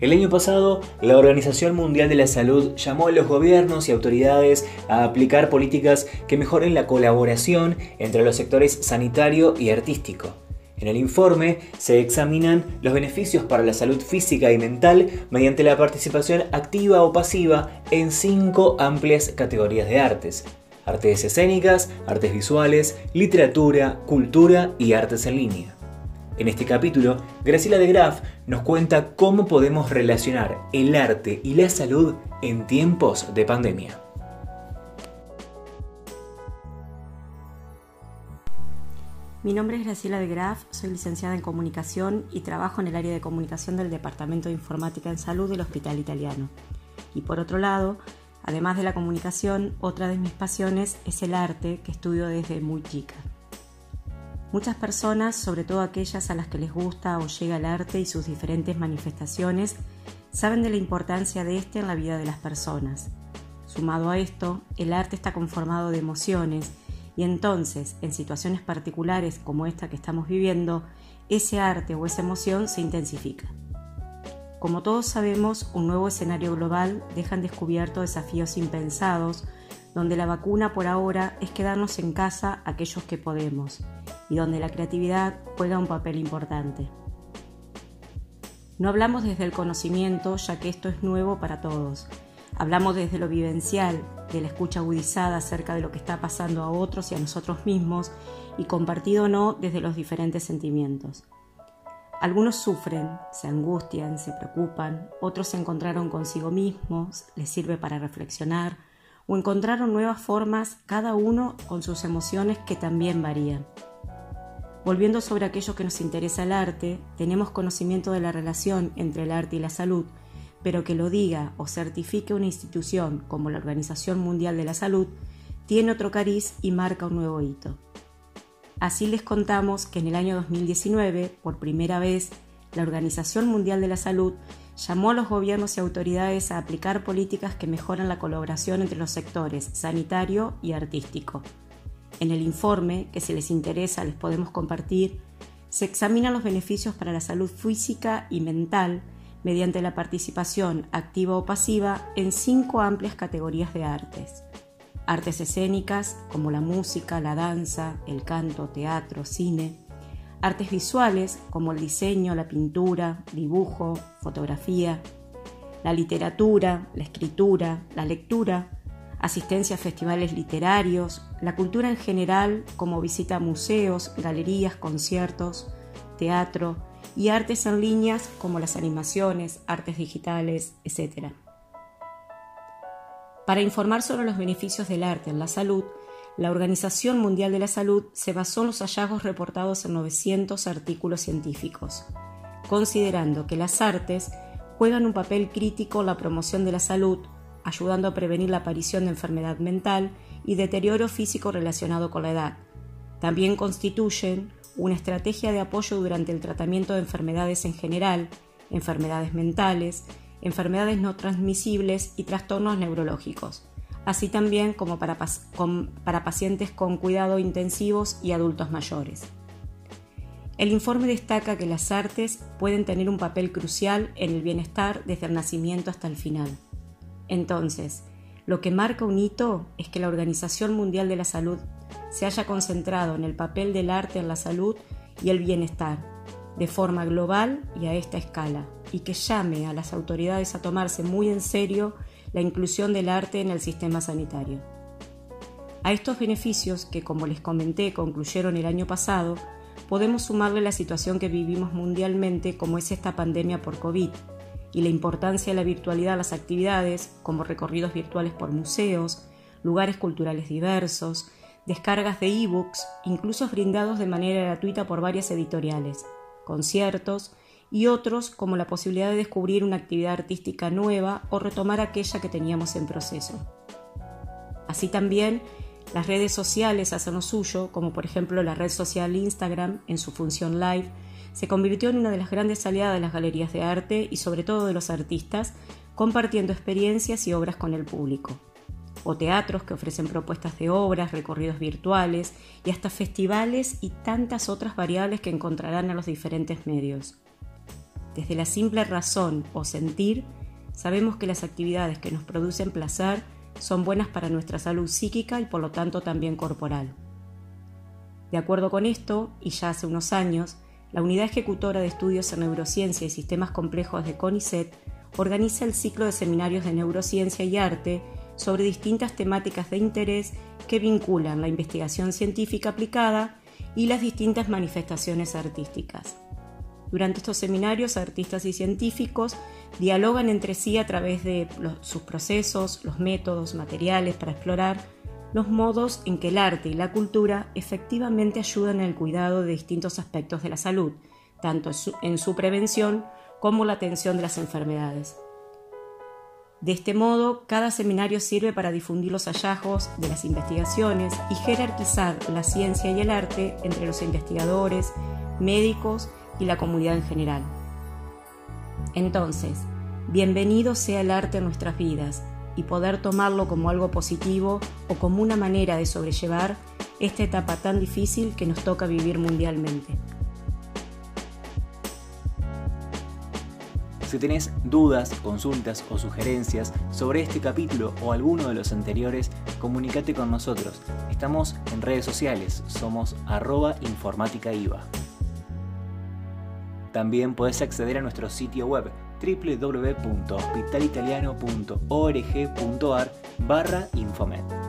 El año pasado, la Organización Mundial de la Salud llamó a los gobiernos y autoridades a aplicar políticas que mejoren la colaboración entre los sectores sanitario y artístico. En el informe se examinan los beneficios para la salud física y mental mediante la participación activa o pasiva en cinco amplias categorías de artes. Artes escénicas, artes visuales, literatura, cultura y artes en línea. En este capítulo, Graciela de Graf nos cuenta cómo podemos relacionar el arte y la salud en tiempos de pandemia. Mi nombre es Graciela de Graf, soy licenciada en comunicación y trabajo en el área de comunicación del Departamento de Informática en Salud del Hospital Italiano. Y por otro lado, además de la comunicación, otra de mis pasiones es el arte que estudio desde muy chica. Muchas personas, sobre todo aquellas a las que les gusta o llega el arte y sus diferentes manifestaciones, saben de la importancia de este en la vida de las personas. Sumado a esto, el arte está conformado de emociones y entonces, en situaciones particulares como esta que estamos viviendo, ese arte o esa emoción se intensifica. Como todos sabemos, un nuevo escenario global deja descubierto desafíos impensados, donde la vacuna por ahora es quedarnos en casa aquellos que podemos y donde la creatividad juega un papel importante. No hablamos desde el conocimiento, ya que esto es nuevo para todos. Hablamos desde lo vivencial, de la escucha agudizada acerca de lo que está pasando a otros y a nosotros mismos, y compartido o no desde los diferentes sentimientos. Algunos sufren, se angustian, se preocupan, otros se encontraron consigo mismos, les sirve para reflexionar, o encontraron nuevas formas, cada uno con sus emociones que también varían. Volviendo sobre aquello que nos interesa el arte, tenemos conocimiento de la relación entre el arte y la salud, pero que lo diga o certifique una institución como la Organización Mundial de la Salud, tiene otro cariz y marca un nuevo hito. Así les contamos que en el año 2019, por primera vez, la Organización Mundial de la Salud llamó a los gobiernos y autoridades a aplicar políticas que mejoran la colaboración entre los sectores sanitario y artístico. En el informe, que si les interesa les podemos compartir, se examinan los beneficios para la salud física y mental mediante la participación activa o pasiva en cinco amplias categorías de artes. Artes escénicas como la música, la danza, el canto, teatro, cine. Artes visuales como el diseño, la pintura, dibujo, fotografía. La literatura, la escritura, la lectura, asistencia a festivales literarios, la cultura en general como visita a museos, galerías, conciertos, teatro y artes en líneas como las animaciones, artes digitales, etc. Para informar sobre los beneficios del arte en la salud, la Organización Mundial de la Salud se basó en los hallazgos reportados en 900 artículos científicos, considerando que las artes juegan un papel crítico en la promoción de la salud ayudando a prevenir la aparición de enfermedad mental y deterioro físico relacionado con la edad. También constituyen una estrategia de apoyo durante el tratamiento de enfermedades en general, enfermedades mentales, enfermedades no transmisibles y trastornos neurológicos, así también como para, pacientes con cuidado intensivos y adultos mayores. El informe destaca que las artes pueden tener un papel crucial en el bienestar desde el nacimiento hasta el final. Entonces, lo que marca un hito es que la Organización Mundial de la Salud se haya concentrado en el papel del arte en la salud y el bienestar, de forma global y a esta escala, y que llame a las autoridades a tomarse muy en serio la inclusión del arte en el sistema sanitario. A estos beneficios, que como les comenté concluyeron el año pasado, podemos sumarle la situación que vivimos mundialmente como es esta pandemia por COVID, y la importancia de la virtualidad a las actividades, como recorridos virtuales por museos, lugares culturales diversos, descargas de ebooks, incluso brindados de manera gratuita por varias editoriales, conciertos y otros como la posibilidad de descubrir una actividad artística nueva o retomar aquella que teníamos en proceso. Así también, las redes sociales hacen lo suyo, como por ejemplo la red social Instagram en su función live, se convirtió en una de las grandes aliadas de las galerías de arte y sobre todo de los artistas, compartiendo experiencias y obras con el público. O teatros que ofrecen propuestas de obras, recorridos virtuales y hasta festivales y tantas otras variables que encontrarán en los diferentes medios. Desde la simple razón o sentir, sabemos que las actividades que nos producen placer son buenas para nuestra salud psíquica y por lo tanto también corporal. De acuerdo con esto, y ya hace unos años, la Unidad Ejecutora de Estudios en Neurociencia y Sistemas Complejos de CONICET organiza el ciclo de seminarios de neurociencia y arte sobre distintas temáticas de interés que vinculan la investigación científica aplicada y las distintas manifestaciones artísticas. Durante estos seminarios, artistas y científicos dialogan entre sí a través de sus procesos, los métodos, materiales para explorar los modos en que el arte y la cultura efectivamente ayudan en el cuidado de distintos aspectos de la salud, tanto en su prevención como la atención de las enfermedades. De este modo, cada seminario sirve para difundir los hallazgos de las investigaciones y jerarquizar la ciencia y el arte entre los investigadores, médicos y la comunidad en general. Entonces, bienvenido sea el arte en nuestras vidas y poder tomarlo como algo positivo o como una manera de sobrellevar esta etapa tan difícil que nos toca vivir mundialmente. Si tenés dudas, consultas o sugerencias sobre este capítulo o alguno de los anteriores, comunícate con nosotros. Estamos en redes sociales, somos arroba informáticaiva. También puedes acceder a nuestro sitio web www.hospitalitaliano.org.ar barra Infomed.